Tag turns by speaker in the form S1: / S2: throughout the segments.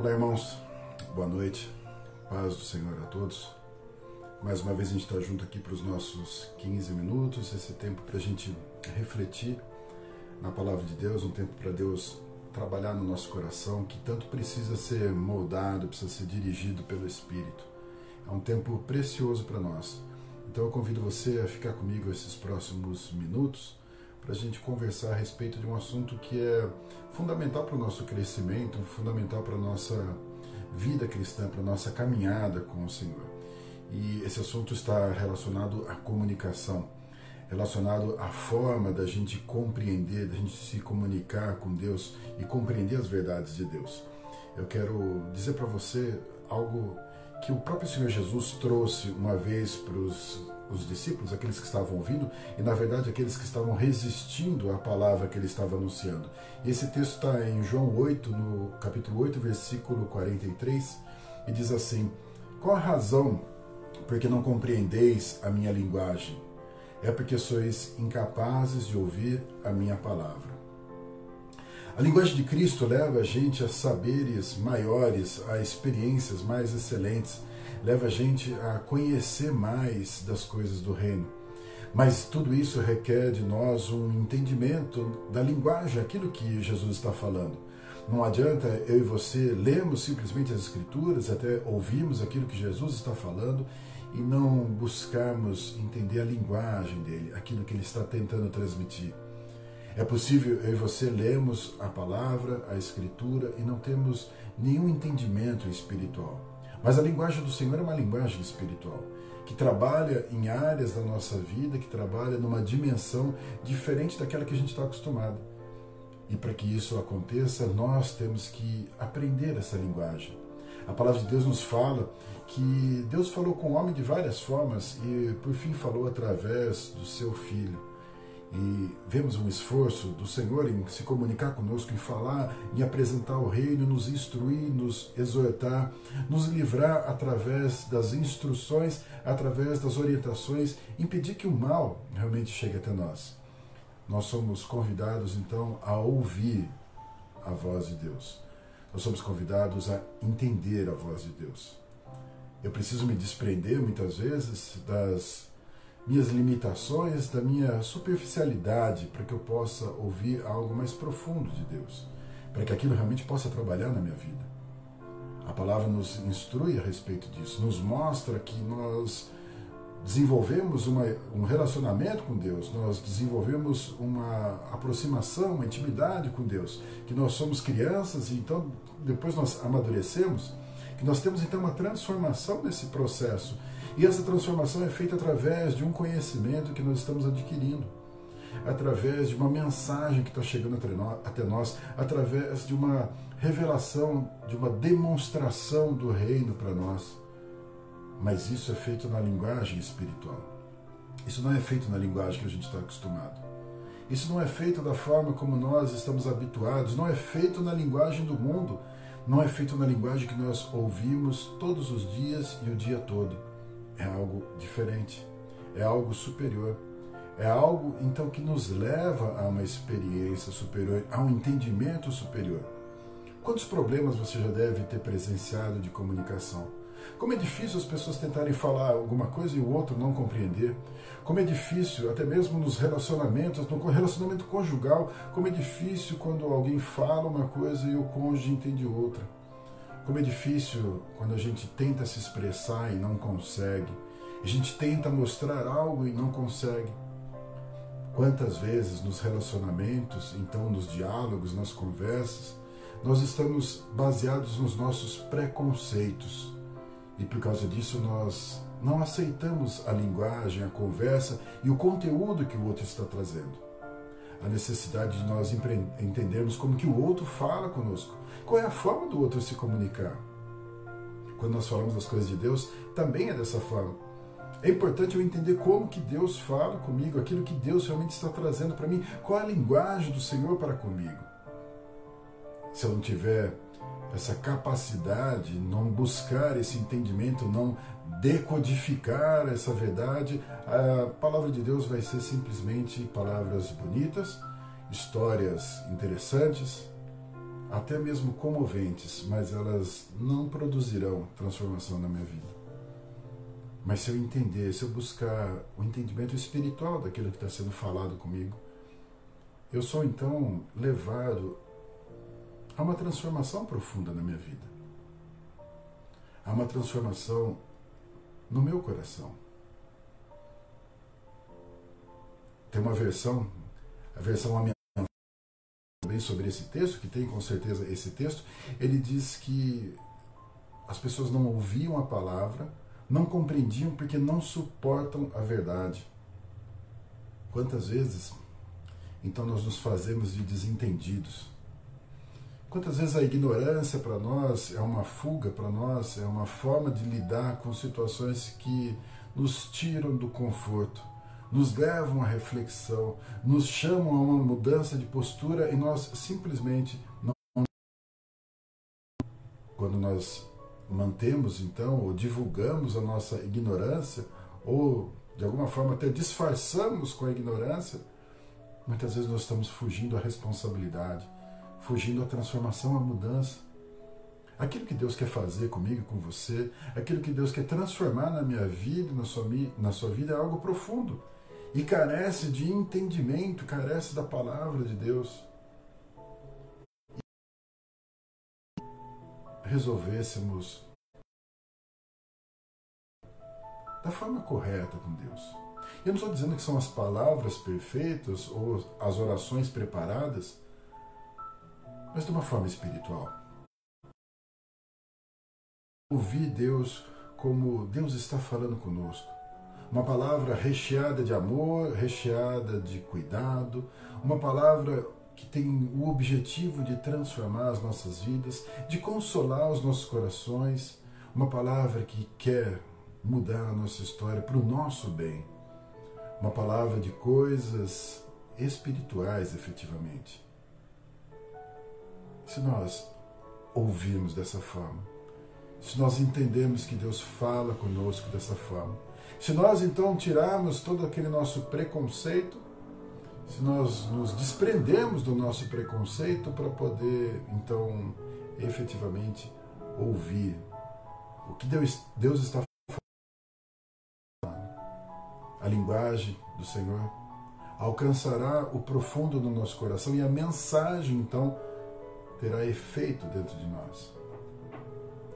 S1: Olá, irmãos. Boa noite. Paz do Senhor a todos. Mais uma vez a gente está junto aqui para os nossos 15 minutos, esse tempo para a gente refletir na palavra de Deus, um tempo para Deus trabalhar no nosso coração, que tanto precisa ser moldado, precisa ser dirigido pelo Espírito. É um tempo precioso para nós. Então eu convido você a ficar comigo esses próximos minutos para a gente conversar a respeito de um assunto que é fundamental para o nosso crescimento, fundamental para a nossa vida cristã, para a nossa caminhada com o Senhor. E esse assunto está relacionado à comunicação, relacionado à forma da gente compreender, da gente se comunicar com Deus e compreender as verdades de Deus. Eu quero dizer para você algo que o próprio Senhor Jesus trouxe uma vez para os os discípulos, aqueles que estavam ouvindo, e na verdade aqueles que estavam resistindo à palavra que ele estava anunciando. Esse texto está em João 8, no capítulo 8, versículo 43, e diz assim: Qual a razão porque não compreendeis a minha linguagem? É porque sois incapazes de ouvir a minha palavra. A linguagem de Cristo leva a gente a saberes maiores, a experiências mais excelentes leva a gente a conhecer mais das coisas do reino. Mas tudo isso requer de nós um entendimento da linguagem, aquilo que Jesus está falando. Não adianta eu e você lermos simplesmente as Escrituras, até ouvirmos aquilo que Jesus está falando e não buscarmos entender a linguagem dele, aquilo que ele está tentando transmitir. É possível eu e você lermos a palavra, a Escritura e não temos nenhum entendimento espiritual. Mas a linguagem do Senhor é uma linguagem espiritual, que trabalha em áreas da nossa vida, que trabalha numa dimensão diferente daquela que a gente está acostumado. E para que isso aconteça, nós temos que aprender essa linguagem. A palavra de Deus nos fala que Deus falou com o homem de várias formas e, por fim, falou através do seu filho e vemos um esforço do Senhor em se comunicar conosco, em falar, em apresentar o reino, nos instruir, nos exortar, nos livrar através das instruções, através das orientações, impedir que o mal realmente chegue até nós. Nós somos convidados então a ouvir a voz de Deus. Nós somos convidados a entender a voz de Deus. Eu preciso me desprender muitas vezes das minhas limitações, da minha superficialidade, para que eu possa ouvir algo mais profundo de Deus, para que aquilo realmente possa trabalhar na minha vida. A palavra nos instrui a respeito disso, nos mostra que nós desenvolvemos uma, um relacionamento com Deus, nós desenvolvemos uma aproximação, uma intimidade com Deus, que nós somos crianças e então depois nós amadurecemos, que nós temos então uma transformação nesse processo e essa transformação é feita através de um conhecimento que nós estamos adquirindo, através de uma mensagem que está chegando até nós, através de uma revelação, de uma demonstração do reino para nós. Mas isso é feito na linguagem espiritual. Isso não é feito na linguagem que a gente está acostumado. Isso não é feito da forma como nós estamos habituados, não é feito na linguagem do mundo, não é feito na linguagem que nós ouvimos todos os dias e o dia todo é algo diferente, é algo superior. É algo então que nos leva a uma experiência superior, a um entendimento superior. Quantos problemas você já deve ter presenciado de comunicação? Como é difícil as pessoas tentarem falar alguma coisa e o outro não compreender. Como é difícil, até mesmo nos relacionamentos, no relacionamento conjugal, como é difícil quando alguém fala uma coisa e o cônjuge entende outra. Como é difícil quando a gente tenta se expressar e não consegue. A gente tenta mostrar algo e não consegue. Quantas vezes nos relacionamentos, então nos diálogos, nas conversas, nós estamos baseados nos nossos preconceitos e por causa disso nós não aceitamos a linguagem, a conversa e o conteúdo que o outro está trazendo a necessidade de nós entendermos como que o outro fala conosco. Qual é a forma do outro se comunicar? Quando nós falamos das coisas de Deus, também é dessa forma. É importante eu entender como que Deus fala comigo, aquilo que Deus realmente está trazendo para mim, qual é a linguagem do Senhor para comigo. Se eu não tiver essa capacidade, não buscar esse entendimento, não decodificar essa verdade, a palavra de Deus vai ser simplesmente palavras bonitas, histórias interessantes, até mesmo comoventes, mas elas não produzirão transformação na minha vida. Mas se eu entender, se eu buscar o entendimento espiritual daquilo que está sendo falado comigo, eu sou então levado a uma transformação profunda na minha vida. Há uma transformação no meu coração. Tem uma versão, a versão a minha também sobre esse texto, que tem com certeza esse texto, ele diz que as pessoas não ouviam a palavra, não compreendiam porque não suportam a verdade. Quantas vezes então nós nos fazemos de desentendidos? Quantas vezes a ignorância para nós é uma fuga para nós, é uma forma de lidar com situações que nos tiram do conforto, nos levam à reflexão, nos chamam a uma mudança de postura e nós simplesmente não. Quando nós mantemos então ou divulgamos a nossa ignorância ou de alguma forma até disfarçamos com a ignorância, muitas vezes nós estamos fugindo à responsabilidade fugindo à transformação, à mudança. Aquilo que Deus quer fazer comigo, com você, aquilo que Deus quer transformar na minha vida, na sua, na sua vida, é algo profundo. E carece de entendimento, carece da palavra de Deus. resolvêssemos da forma correta com Deus. Eu não estou dizendo que são as palavras perfeitas ou as orações preparadas mas de uma forma espiritual. Ouvir Deus como Deus está falando conosco. Uma palavra recheada de amor, recheada de cuidado, uma palavra que tem o objetivo de transformar as nossas vidas, de consolar os nossos corações, uma palavra que quer mudar a nossa história para o nosso bem, uma palavra de coisas espirituais, efetivamente se nós ouvirmos dessa forma, se nós entendemos que Deus fala conosco dessa forma, se nós então tirarmos todo aquele nosso preconceito, se nós nos desprendemos do nosso preconceito para poder então efetivamente ouvir o que Deus, Deus está falando, a linguagem do Senhor alcançará o profundo do nosso coração e a mensagem então terá efeito dentro de nós.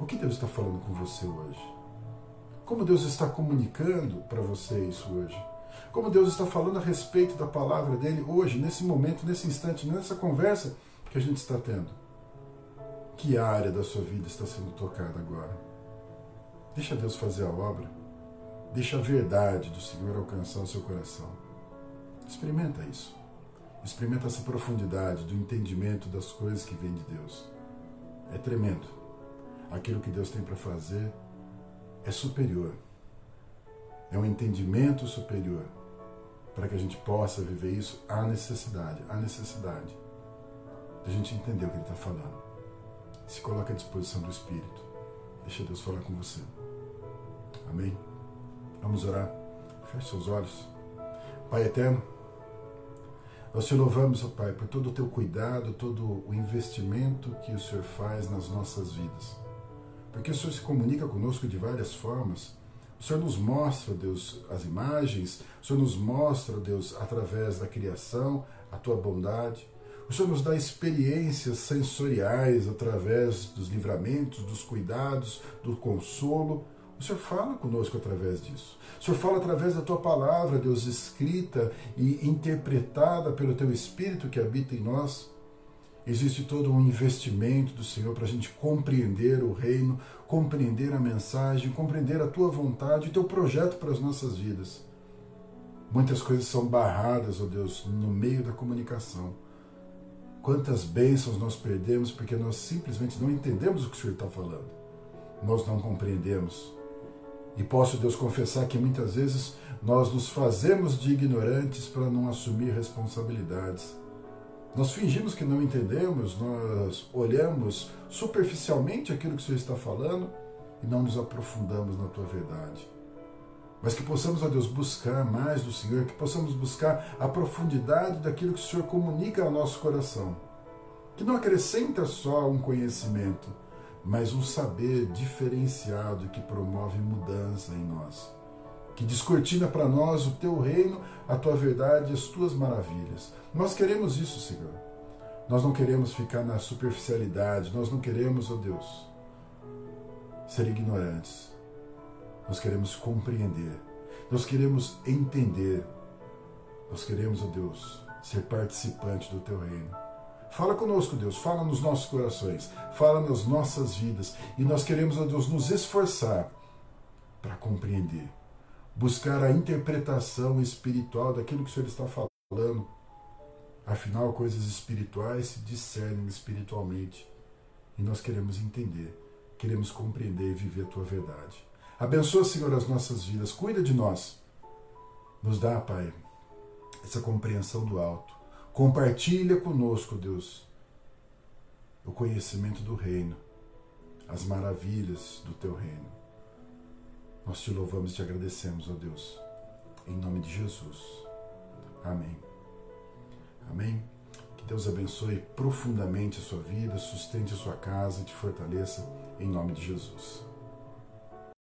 S1: O que Deus está falando com você hoje? Como Deus está comunicando para você isso hoje? Como Deus está falando a respeito da palavra dele hoje, nesse momento, nesse instante, nessa conversa que a gente está tendo? Que área da sua vida está sendo tocada agora? Deixa Deus fazer a obra. Deixa a verdade do Senhor alcançar o seu coração. Experimenta isso. Experimenta essa profundidade do entendimento das coisas que vêm de Deus. É tremendo. Aquilo que Deus tem para fazer é superior. É um entendimento superior. Para que a gente possa viver isso, há necessidade, há necessidade de a gente entender o que Ele está falando. Se coloque à disposição do Espírito. Deixa Deus falar com você. Amém? Vamos orar. Feche seus olhos. Pai eterno, nós te louvamos, ó Pai, por todo o teu cuidado, todo o investimento que o Senhor faz nas nossas vidas. Porque o Senhor se comunica conosco de várias formas. O Senhor nos mostra, Deus, as imagens, o Senhor nos mostra, Deus, através da criação, a tua bondade. O Senhor nos dá experiências sensoriais através dos livramentos, dos cuidados, do consolo. O Senhor fala conosco através disso. O Senhor fala através da tua palavra, Deus, escrita e interpretada pelo teu Espírito que habita em nós. Existe todo um investimento do Senhor para a gente compreender o reino, compreender a mensagem, compreender a tua vontade, o teu projeto para as nossas vidas. Muitas coisas são barradas, ó oh Deus, no meio da comunicação. Quantas bênçãos nós perdemos porque nós simplesmente não entendemos o que o Senhor está falando. Nós não compreendemos. E posso, Deus, confessar que muitas vezes nós nos fazemos de ignorantes para não assumir responsabilidades. Nós fingimos que não entendemos, nós olhamos superficialmente aquilo que o Senhor está falando e não nos aprofundamos na tua verdade. Mas que possamos, ó Deus, buscar mais do Senhor, que possamos buscar a profundidade daquilo que o Senhor comunica ao nosso coração. que não acrescenta só um conhecimento, mas um saber diferenciado que promove mudança em nós, que descortina para nós o teu reino, a tua verdade as tuas maravilhas. Nós queremos isso, Senhor. Nós não queremos ficar na superficialidade, nós não queremos, ó oh Deus, ser ignorantes. Nós queremos compreender, nós queremos entender, nós queremos, ó oh Deus, ser participante do teu reino. Fala conosco, Deus, fala nos nossos corações, fala nas nossas vidas. E nós queremos, ó Deus, nos esforçar para compreender, buscar a interpretação espiritual daquilo que o Senhor está falando. Afinal, coisas espirituais se discernem espiritualmente. E nós queremos entender, queremos compreender e viver a tua verdade. Abençoa, Senhor, as nossas vidas, cuida de nós. Nos dá, Pai, essa compreensão do alto Compartilha conosco, Deus, o conhecimento do reino, as maravilhas do teu reino. Nós te louvamos e te agradecemos, ó Deus, em nome de Jesus. Amém. Amém. Que Deus abençoe profundamente a sua vida, sustente a sua casa e te fortaleça em nome de Jesus.